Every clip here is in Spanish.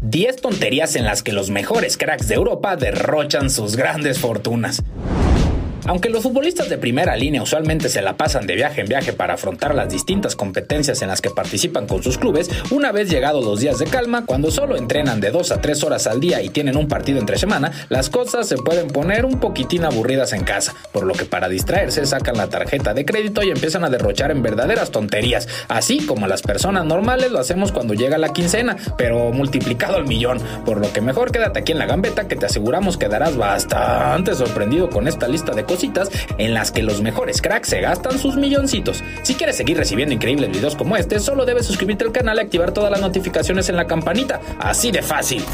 10 tonterías en las que los mejores cracks de Europa derrochan sus grandes fortunas. Aunque los futbolistas de primera línea usualmente se la pasan de viaje en viaje para afrontar las distintas competencias en las que participan con sus clubes, una vez llegados los días de calma, cuando solo entrenan de 2 a 3 horas al día y tienen un partido entre semana, las cosas se pueden poner un poquitín aburridas en casa, por lo que para distraerse sacan la tarjeta de crédito y empiezan a derrochar en verdaderas tonterías, así como las personas normales lo hacemos cuando llega la quincena, pero multiplicado al millón, por lo que mejor quédate aquí en la gambeta que te aseguramos quedarás bastante sorprendido con esta lista de cosas en las que los mejores cracks se gastan sus milloncitos. Si quieres seguir recibiendo increíbles videos como este, solo debes suscribirte al canal y activar todas las notificaciones en la campanita. Así de fácil.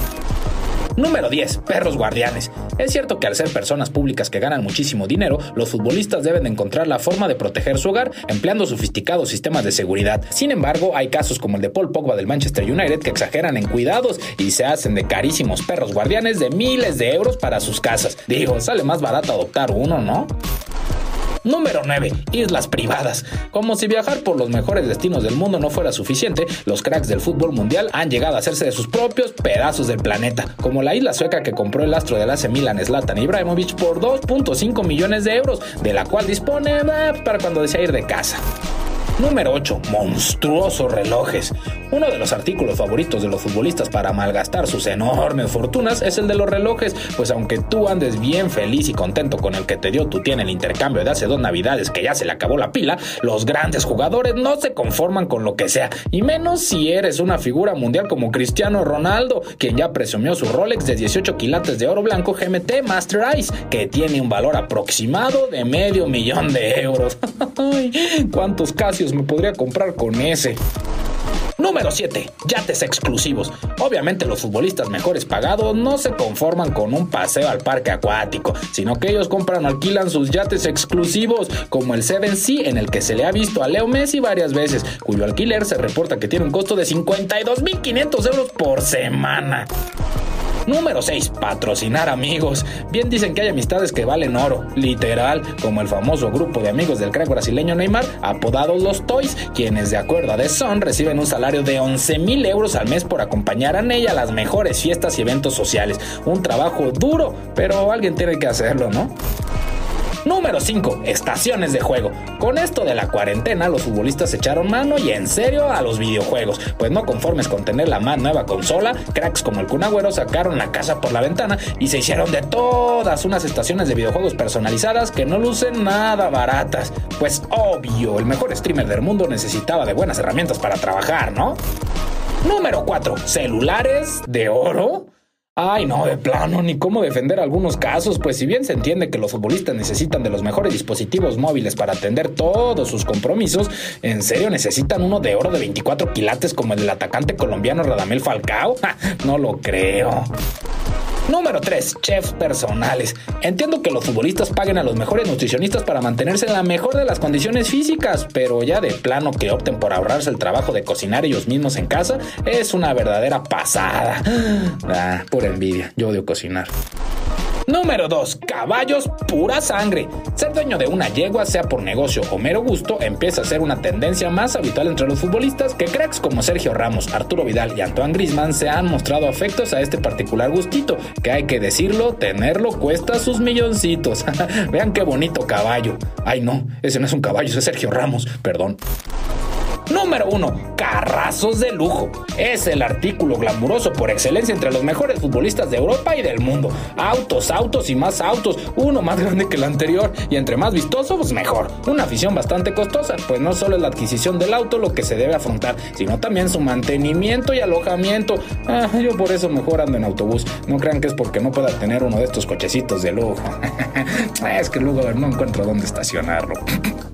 Número 10. Perros guardianes. Es cierto que al ser personas públicas que ganan muchísimo dinero, los futbolistas deben encontrar la forma de proteger su hogar empleando sofisticados sistemas de seguridad. Sin embargo, hay casos como el de Paul Pogba del Manchester United que exageran en cuidados y se hacen de carísimos perros guardianes de miles de euros para sus casas. Digo, sale más barato adoptar uno, ¿no? Número 9. Islas privadas. Como si viajar por los mejores destinos del mundo no fuera suficiente, los cracks del fútbol mundial han llegado a hacerse de sus propios pedazos del planeta, como la isla sueca que compró el astro del AC Milan Zlatan Ibrahimovic por 2.5 millones de euros, de la cual dispone eh, para cuando desea ir de casa. Número 8. Monstruosos relojes. Uno de los artículos favoritos de los futbolistas para malgastar sus enormes fortunas es el de los relojes, pues aunque tú andes bien feliz y contento con el que te dio tu en el intercambio de hace dos navidades que ya se le acabó la pila, los grandes jugadores no se conforman con lo que sea, y menos si eres una figura mundial como Cristiano Ronaldo, quien ya presumió su Rolex de 18 quilates de oro blanco GMT Master Ice, que tiene un valor aproximado de medio millón de euros. ¿Cuántos casi me podría comprar con ese. Número 7. Yates exclusivos. Obviamente los futbolistas mejores pagados no se conforman con un paseo al parque acuático, sino que ellos compran alquilan sus yates exclusivos, como el 7C en el que se le ha visto a Leo Messi varias veces, cuyo alquiler se reporta que tiene un costo de 52.500 euros por semana. Número 6. Patrocinar amigos. Bien dicen que hay amistades que valen oro, literal, como el famoso grupo de amigos del crack brasileño Neymar, apodados los Toys, quienes de acuerdo a The Sun reciben un salario de 11 mil euros al mes por acompañar a ella a las mejores fiestas y eventos sociales. Un trabajo duro, pero alguien tiene que hacerlo, ¿no? Número 5. Estaciones de juego. Con esto de la cuarentena, los futbolistas echaron mano y en serio a los videojuegos, pues no conformes con tener la más nueva consola, cracks como el Kunagüero sacaron la casa por la ventana y se hicieron de todas unas estaciones de videojuegos personalizadas que no lucen nada baratas. Pues obvio, el mejor streamer del mundo necesitaba de buenas herramientas para trabajar, ¿no? Número 4. Celulares de oro. Ay, no, de plano, ni cómo defender algunos casos, pues si bien se entiende que los futbolistas necesitan de los mejores dispositivos móviles para atender todos sus compromisos, ¿en serio necesitan uno de oro de 24 quilates como el del atacante colombiano Radamel Falcao? no lo creo. Número 3. Chefs personales. Entiendo que los futbolistas paguen a los mejores nutricionistas para mantenerse en la mejor de las condiciones físicas, pero ya de plano que opten por ahorrarse el trabajo de cocinar ellos mismos en casa es una verdadera pasada. Ah, pura envidia. Yo odio cocinar. Número 2. Caballos pura sangre. Ser dueño de una yegua, sea por negocio o mero gusto, empieza a ser una tendencia más habitual entre los futbolistas que cracks como Sergio Ramos, Arturo Vidal y Antoine Grisman se han mostrado afectos a este particular gustito, que hay que decirlo, tenerlo cuesta sus milloncitos. Vean qué bonito caballo. Ay no, ese no es un caballo, ese es Sergio Ramos, perdón. Número 1. Carrazos de lujo. Es el artículo glamuroso por excelencia entre los mejores futbolistas de Europa y del mundo. Autos, autos y más autos. Uno más grande que el anterior. Y entre más vistoso, pues mejor. Una afición bastante costosa, pues no solo es la adquisición del auto lo que se debe afrontar, sino también su mantenimiento y alojamiento. Ah, yo por eso mejor ando en autobús. No crean que es porque no pueda tener uno de estos cochecitos de lujo. es que luego no encuentro dónde estacionarlo.